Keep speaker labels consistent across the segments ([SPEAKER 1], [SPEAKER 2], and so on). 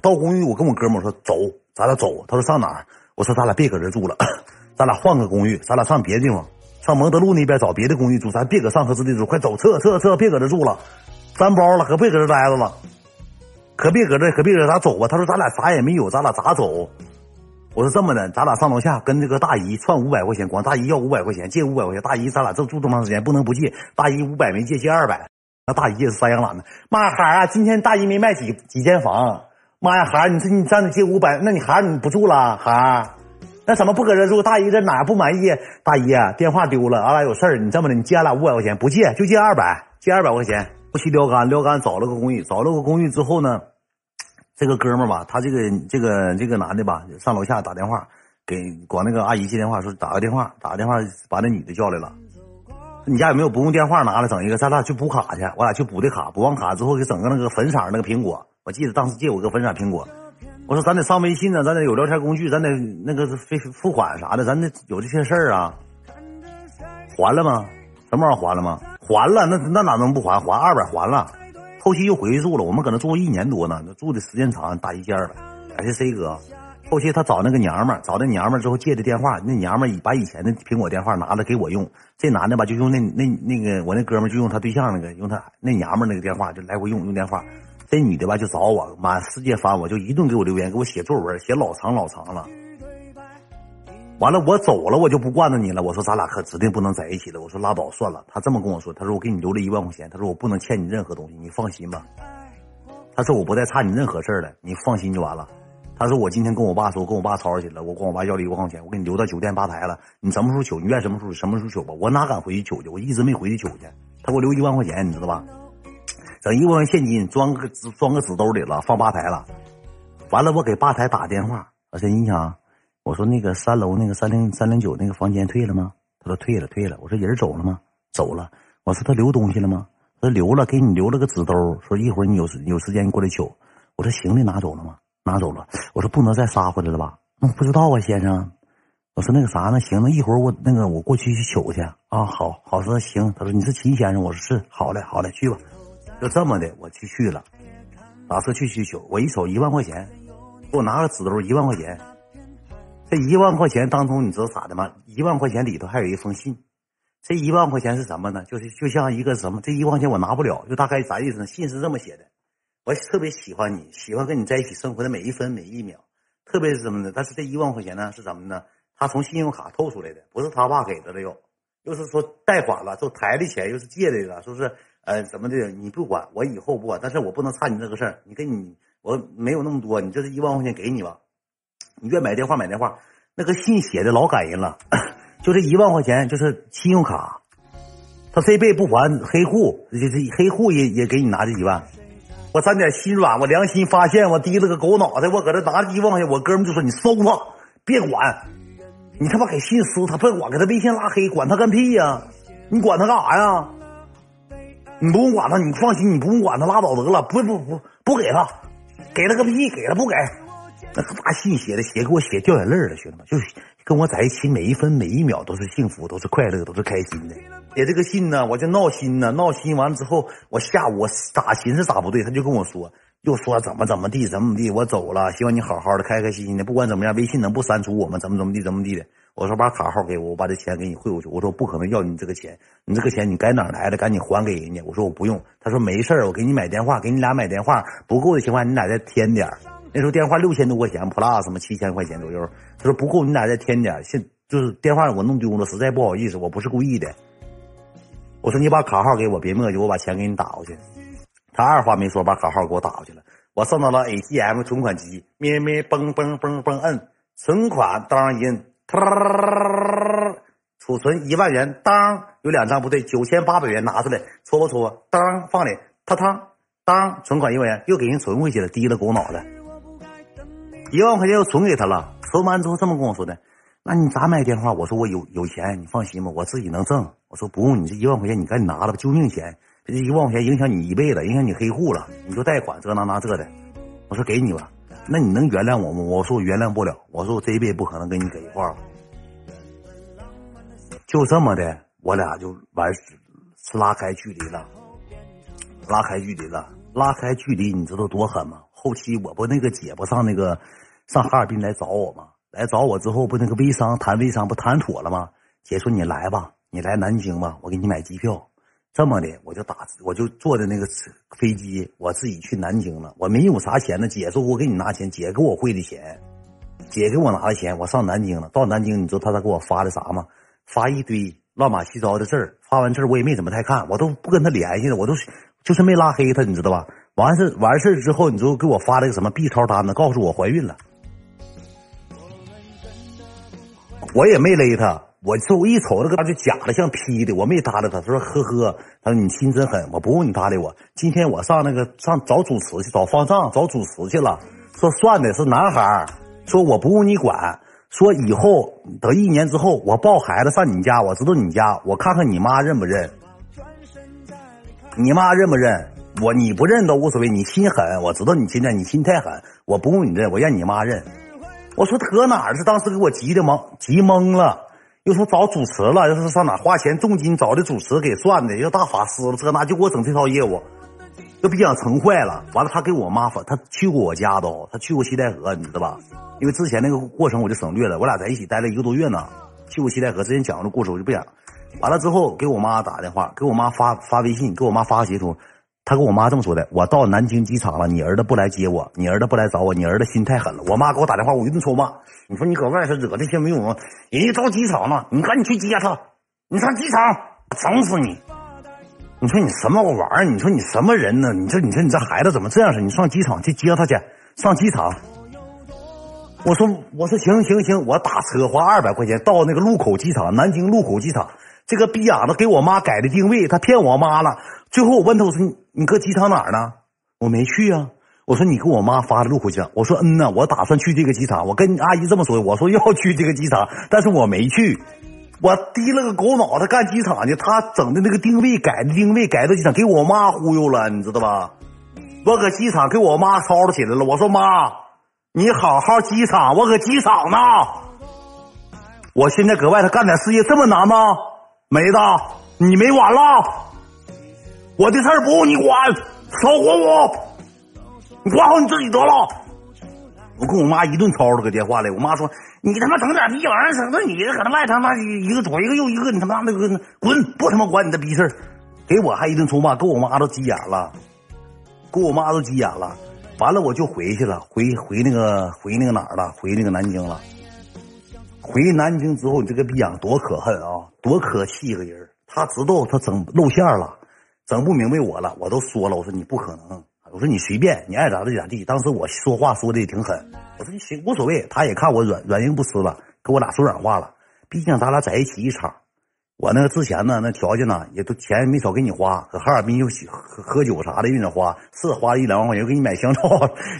[SPEAKER 1] 到公寓，我跟我哥们我说走，咱俩走。他说上哪儿？我说咱俩别搁这住了，咱俩换个公寓，咱俩上别的地方，上蒙德路那边找别的公寓住。咱别搁上河子地住，快走，撤撤撤，别搁这住了，三包了，可别搁这待着了，可别搁这，可别搁这，咱走吧。他说咱俩啥也没有，咱俩咋走？我说这么的，咱俩上楼下跟这个大姨串五百块钱，管大姨要五百块钱，借五百块钱。大姨，咱俩这住这么长时间，不能不借。大姨五百没借，借二百。那大姨也是山羊懒的。妈孩啊，今天大姨没卖几几间房。妈呀，孩儿，你这你站着借五百，那你孩儿你不住了？孩儿，那怎么不搁这住？大姨这哪不满意？大姨电话丢了，俺俩有事儿。你这么的，你借俺俩五百块钱，不借就借二百，借二百块钱。不去撩干，撩干找了个公寓，找了个公寓之后呢，这个哥们儿吧，他这个这个这个男的吧，上楼下打电话给管那个阿姨接电话，说打个电话，打个电话把那女的叫来了。你家有没有不用电话拿来整一个？咱俩去补卡去，我俩去补的卡，补完卡之后给整个那个粉色那个苹果。我记得当时借我个粉色苹果，我说咱得上微信呢，咱得有聊天工具，咱得那个付付款啥的，咱得有这些事儿啊。还了吗？什么玩意儿还了吗？还了，那那哪能不还？还二百还了。后期又回去住了，我们搁那住一年多呢，那住的时间长，大一件了。感谢 C 哥。后期他找那个娘们儿，找那娘们儿之后借的电话，那娘们儿把以前的苹果电话拿来给我用。这男的吧就用那那那个我那哥们儿就用他对象那个用他那娘们儿那个电话就来回用用电话。这女的吧就找我，满世界翻，我就一顿给我留言，给我写作文，写老长老长了。完了我走了，我就不惯着你了。我说咱俩可指定不能在一起了。我说拉倒算了。他这么跟我说，他说我给你留了一万块钱，他说我不能欠你任何东西，你放心吧。他说我不再差你任何事儿了，你放心就完了。他说我今天跟我爸说，跟我爸吵吵去了，我管我爸要了一万块钱，我给你留到酒店吧台了，你什么时候取，你愿什么时候什么时候取吧。我哪敢回去取去？我一直没回去取去。他给我留一万块钱，你知道吧？整一万块现金装个装个纸兜里了，放吧台了。完了，我给吧台打电话，我说你想，我说那个三楼那个三零三零九那个房间退了吗？他说退了，退了。我说人走了吗？走了。我说他留东西了吗？他说留了，给你留了个纸兜，说一会儿你有有时间你过来取。我说行李拿走了吗？拿走了。我说不能再杀回来了吧？那不知道啊，先生。我说那个啥，那行，那一会儿我那个我过去去取去啊。好好说行。他说你是秦先生，我说是。好嘞，好嘞，去吧。就这么的，我去去了，打车去去取。我一瞅一万块钱，给我拿个纸兜一万块钱。这一万块钱当中，你知道咋的吗？一万块钱里头还有一封信。这一万块钱是什么呢？就是就像一个什么？这一万块钱我拿不了，就大概啥意思呢？信是这么写的：我特别喜欢你，喜欢跟你在一起生活的每一分每一秒。特别是什么呢？但是这一万块钱呢是什么呢？他从信用卡透出来的，不是他爸给的了又，又是说贷款了，就抬的钱，又是借的了，是不是。呃，怎么的？你不管我以后不管，但是我不能差你这个事儿。你跟你我没有那么多，你这是一万块钱给你吧？你愿买电话买电话。那个信写的老感人了，就这一万块钱就是信用卡，他这辈子不还黑户，这这黑户也也给你拿这一万。我沾点心软，我良心发现，我低了个狗脑袋，我搁这拿着一万块钱，我哥们就说你收他，别管，你他妈给信撕他，别管，给他微信拉黑，管他干屁呀？你管他干啥呀？你不用管他，你放心，你不用管他，拉倒得了。不不不不给他，给他个屁，给他不给。那大信写的，写给我写掉眼泪了，兄弟们，就跟我在一起每一分每一秒都是幸福，都是快乐，都是开心的。写这个信呢，我就闹心呢，闹心完了之后，我下午我咋寻思咋不对，他就跟我说，又说怎么怎么地，怎么地，我走了，希望你好好的，开开心心的，不管怎么样，微信能不删除我们，怎么怎么地，怎么地的。我说把卡号给我，我把这钱给你汇过去。我说不可能要你这个钱，你这个钱你该哪来的赶紧还给人家。我说我不用。他说没事我给你买电话，给你俩买电话不够的情况下，你俩再添点那时候电话六千多块钱，plus 什么七千块钱左右。他说不够，你俩再添点现就是电话我弄丢了，实在不好意思，我不是故意的。我说你把卡号给我，别磨叽，我把钱给你打过去。他二话没说，把卡号给我打过去了。我上到了 ATM 存款机，咩咩嘣嘣嘣嘣摁存款，当一摁人。储存一万元，当有两张不对，九千八百元拿出来搓吧搓吧，当放里，他当当存款一万元又给人存回去了，低了狗脑袋，一万块钱又存给他了。存完之后这么跟我说的，那你咋买电话？我说我有有钱，你放心吧，我自己能挣。我说不用，你这一万块钱你赶紧拿了吧，救命钱，这一万块钱影响你一辈子，影响你黑户了，你就贷款这那那这的。我说给你吧。那你能原谅我吗？我说我原谅不了。我说我这一辈子不可能跟你搁一块儿。就这么的，我俩就完是拉开距离了，拉开距离了，拉开距离，你知道多狠吗？后期我不那个姐不上那个上哈尔滨来找我吗？来找我之后不那个微商谈微商不谈妥了吗？姐说你来吧，你来南京吧，我给你买机票。这么的，我就打我就坐的那个飞机，我自己去南京了。我没有啥钱呢，姐说我给你拿钱，姐给我汇的钱，姐给我拿的钱，我上南京了。到南京，你知道他咋给我发的啥吗？发一堆乱码七糟的字儿。发完字儿我也没怎么太看，我都不跟他联系了，我都就是没拉黑他，你知道吧？完事完事之后，你就给我发了个什么 B 超单子，告诉我怀孕了。我也没勒他。我说我一瞅那个就假的像 P 的，我没搭理他。他说呵呵，他说你心真狠，我不用你搭理我。今天我上那个上找主持去，找方丈找主持去了。说算的是男孩说我不用你管。说以后等一年之后我抱孩子上你家，我知道你家，我看看你妈认不认。你妈认不认？我你不认都无所谓，你心狠，我知道你现在你心太狠，我不用你认，我让你妈认。我说搁哪儿是当时给我急的懵，急懵了。又说找主持了，又是上哪花钱重金找的主持给赚的，又大法师了，这那就给我整这套业务，又逼想成坏了。完了，他给我妈发，他去过我家都，他去过西戴河，你知道吧？因为之前那个过程我就省略了，我俩在一起待了一个多月呢，去过西戴河。之前讲过的故事我就不讲。完了之后给我妈打电话，给我妈发发微信，给我妈发个截图。他跟我妈这么说的：“我到南京机场了，你儿子不来接我，你儿子不来找我，你儿子心太狠了。”我妈给我打电话，我一顿臭骂。你说你搁外头惹这些没有用，人家到机场了，你赶紧去接他。你上机场，整死你！你说你什么玩意儿？你说你什么人呢？你说你说你这孩子怎么这样式？你上机场去接他去，上机场。我说我说行行行，我打车花二百块钱到那个禄口机场，南京禄口机场。这个逼养子给我妈改的定位，他骗我妈了。最后我问他，我说你你搁机场哪儿呢？我没去啊。我说你给我妈发的路口机场。我说嗯呐，我打算去这个机场。我跟阿姨这么说，我说要去这个机场，但是我没去。我低了个狗脑袋干机场去，他整的那个定位改的定位改到机场，给我妈忽悠了，你知道吧？我搁机场给我妈吵吵起来了。我说妈，你好好机场，我搁机场呢。我现在搁外头干点事业这么难吗？梅子，你没完了。我的事儿不用你管，少管我，你管好你自己得了。我跟我妈一顿吵吵，搁电话里，我妈说：“你他妈整点逼玩意儿，整那女的搁那外头妈一个左一个右一个，你他妈那个滚，不他妈管你的逼事儿。”给我还一顿臭骂，给我妈都急眼了，给我妈都急眼了。完了我就回去了，回回那个回那个哪儿了？回那个南京了。回南京之后，你这个逼样多可恨啊，多可气一个人。他知道他整露馅了。整不明白我了，我都说了，我说你不可能，我说你随便，你爱咋地咋地。当时我说话说的也挺狠，我说你行无所谓。他也看我软软硬不吃了，跟我俩说软话了。毕竟咱俩在一起一场，我那个之前呢，那条件呢也都钱没少给你花，搁哈尔滨又喝喝酒啥的，又少花，是花了一两万块钱，又给你买香皂，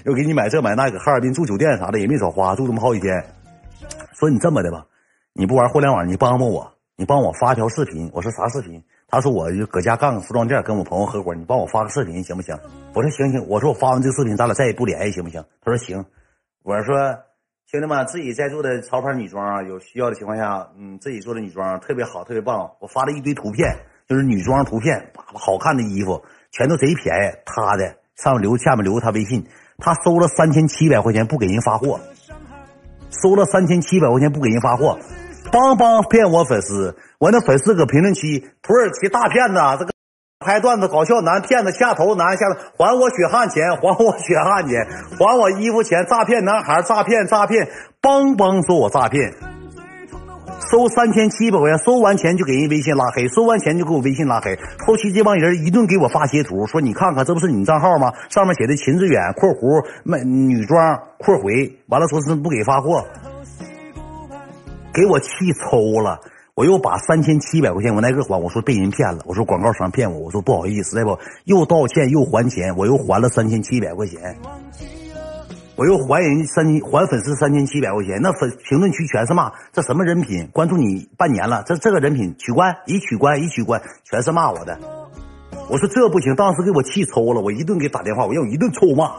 [SPEAKER 1] 又给你买这买那，搁哈尔滨住酒店啥的也没少花，住这么好几天。说你这么的吧，你不玩互联网，你帮帮我，你帮我发条视频。我说啥视频？他说我就搁家干个服装店，跟我朋友合伙，你帮我发个视频行不行？我说行行，我说我发完这视频，咱俩再也不联系行不行？他说行。我说兄弟们，自己在做的潮牌女装啊，有需要的情况下，嗯，自己做的女装特别好，特别棒。我发了一堆图片，就是女装图片，好看的衣服，全都贼便宜。他的上面留下面留他微信，他收了三千七百块钱不给人发货，收了三千七百块钱不给人发货，帮帮骗我粉丝。我那粉丝搁评论区，土耳其大骗子，这个拍段子搞笑男骗子下头男下还我血汗钱，还我血汗钱，还我衣服钱，诈骗男孩，诈骗诈骗，帮帮说我诈骗，收三千七百块钱，收完钱就给人微信拉黑，收完钱就给我微信拉黑，后期这帮人一顿给我发截图，说你看看这不是你账号吗？上面写的秦志远（括弧卖女装括回），完了说是不给发货，给我气抽了。我又把三千七百块钱我挨个还，我说被人骗了，我说广告商骗我，我说不好意思，再不又道歉又还钱，我又还了三千七百块钱，我又还人三千还粉丝三千七百块钱，那粉评论区全是骂，这什么人品？关注你半年了，这这个人品取关已取关已取关，全是骂我的。我说这不行，当时给我气抽了，我一顿给打电话，我要一顿臭骂。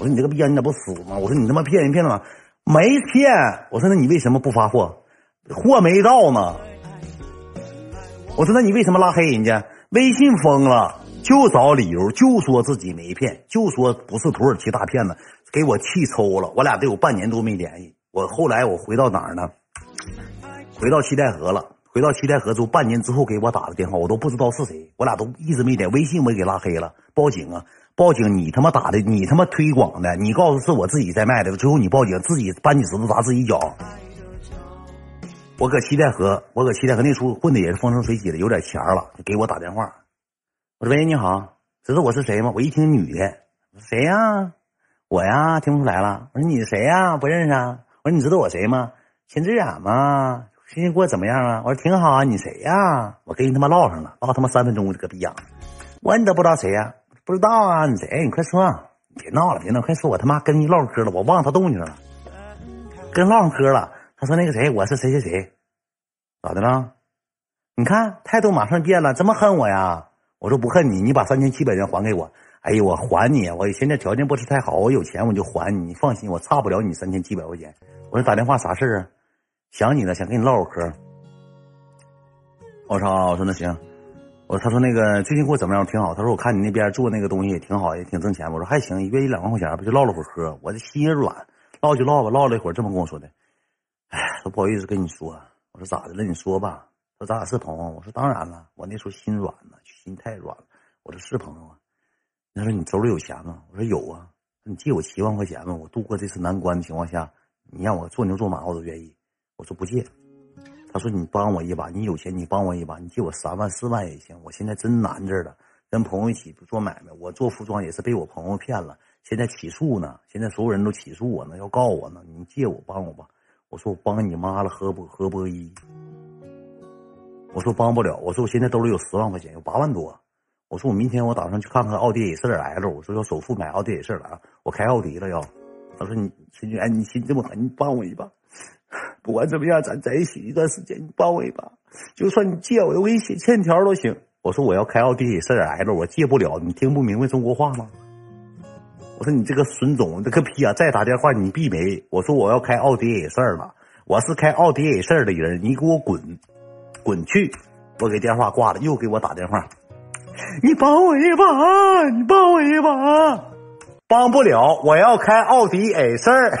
[SPEAKER 1] 我说你这个逼样你咋不死吗？我说你他妈骗人骗了吗？没骗。我说那你为什么不发货？货没到呢。我说：“那你为什么拉黑人家？微信封了，就找理由，就说自己没骗，就说不是土耳其大骗子，给我气抽了。我俩得有半年多没联系。我后来我回到哪儿呢？回到七台河了。回到七台河之后，半年之后给我打的电话，我都不知道是谁。我俩都一直没点微信，我也给拉黑了。报警啊！报警！你他妈打的，你他妈推广的，你告诉是我自己在卖的，最后你报警，自己搬起石头砸自己脚。我搁七台河，我搁七台河那处混的也是风生水起的，有点钱了，给我打电话。我说喂，你好，知道我是谁吗？我一听女的，谁呀？我呀，听不出来了。我说你谁呀？不认识啊。我说你知道我谁吗？秦志远吗？最近过得怎么样啊？我说挺好啊。你谁呀？我跟人他妈唠上了，唠他妈三分钟，我就搁逼样。我你都不知道谁呀？不知道啊，你谁？你快说！别闹了，别闹，快说！我他妈跟你唠嗑了，我忘他动静了，跟唠上嗑了。他说那个谁，我是谁谁谁，咋的了？你看态度马上变了，这么恨我呀？我说不恨你，你把三千七百元还给我。哎呦，我还你！我现在条件不是太好，我有钱我就还你，你放心，我差不了你三千七百块钱。我说打电话啥事啊？想你了，想跟你唠会嗑。我说我说那行。我他说那个最近过怎么样？挺好。他说我看你那边做那个东西也挺好，也挺挣钱。我说还行，一月一两万块钱，不就唠了会嗑？我这心也软，唠就唠吧，唠了一会儿，这么跟我说的。哎，都不好意思跟你说。我说咋的了？你说吧。说咱俩是朋友。我说当然了，我那时候心软了，心太软了。我说是朋友啊。他说你手里有钱吗？我说有啊。你借我七万块钱吧，我度过这次难关的情况下，你让我做牛做马我都愿意。我说不借。他说：“你帮我一把，你有钱你帮我一把，你借我三万四万也行。我现在真难着了，跟朋友一起做买卖，我做服装也是被我朋友骗了，现在起诉呢，现在所有人都起诉我呢，要告我呢。你借我帮我吧。”我说：“我帮你妈了，何波何波一。”我说：“帮不了。”我说：“我现在兜里有十万块钱，有八万多。”我说：“我明天我打算去看看奥迪 A 四 L。”我说：“要首付买奥迪 A 四了，我开奥迪了要。”他说：“你秦军，哎，你心这么狠，你帮我一把。”不管怎么样，咱在一起一段时间，你帮我一把，就算你借我，我给你写欠条都行。我说我要开奥迪 A 四 L，我借不了，你听不明白中国话吗？我说你这个孙总，这个屁啊！再打电话你闭没？我说我要开奥迪 A 四了，我是开奥迪 A 四的人，你给我滚，滚去！我给电话挂了，又给我打电话，你帮我一把，你帮我一把。帮不了，我要开奥迪 A 四儿，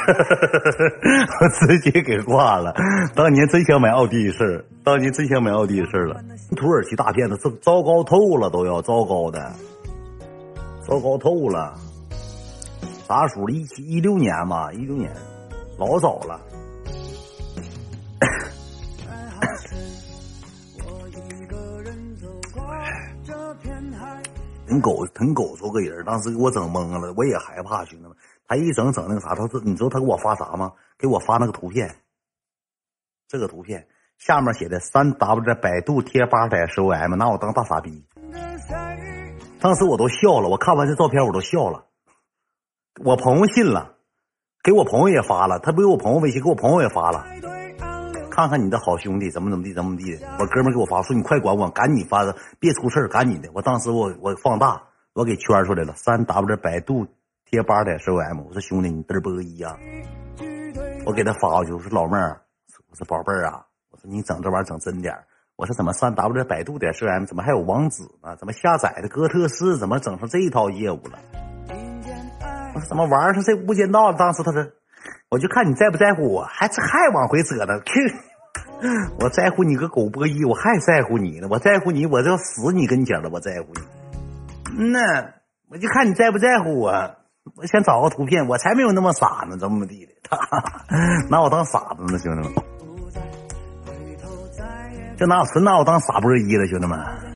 [SPEAKER 1] 我直接给挂了。当年真想买奥迪 A 四，当年真想买奥迪 A 四了。土耳其大骗子，这糟糕透了，都要糟糕的，糟糕透了。啥时候？一七一六年吧，一六年，老早了。挺狗，挺狗说个人，当时给我整懵了，我也害怕，兄弟们。他一整整那个啥，他说你知道他给我发啥吗？给我发那个图片，这个图片下面写的三 W 的百度贴吧点 SOM，拿我当大傻逼。当时我都笑了，我看完这照片我都笑了。我朋友信了，给我朋友也发了，他不给我朋友微信，给我朋友也发了。看看你的好兄弟怎么怎么地怎么地的，我哥们给我发说你快管管，赶紧发，别出事赶紧的。我当时我我放大，我给圈出来了，三 W 百度贴吧的 S O M。我说兄弟你嘚啵一呀，我给他发过去，我说老妹儿，我说宝贝儿啊，我说你整这玩意儿整真点我说怎么三 W 百度的 S O M 怎么还有网址呢？怎么下载的哥特式？怎么整成这一套业务了？我说怎么玩上这无间道了？当时他说。我就看你在不在乎我，还还往回折腾。我在乎你个狗波一，我还在乎你呢。我在乎你，我就要死你跟前了。我在乎你，嗯呐，我就看你在不在乎我。我先找个图片，我才没有那么傻呢，怎么地的？拿我当傻子呢，兄弟们，就拿我纯拿我当傻波一了，兄弟们。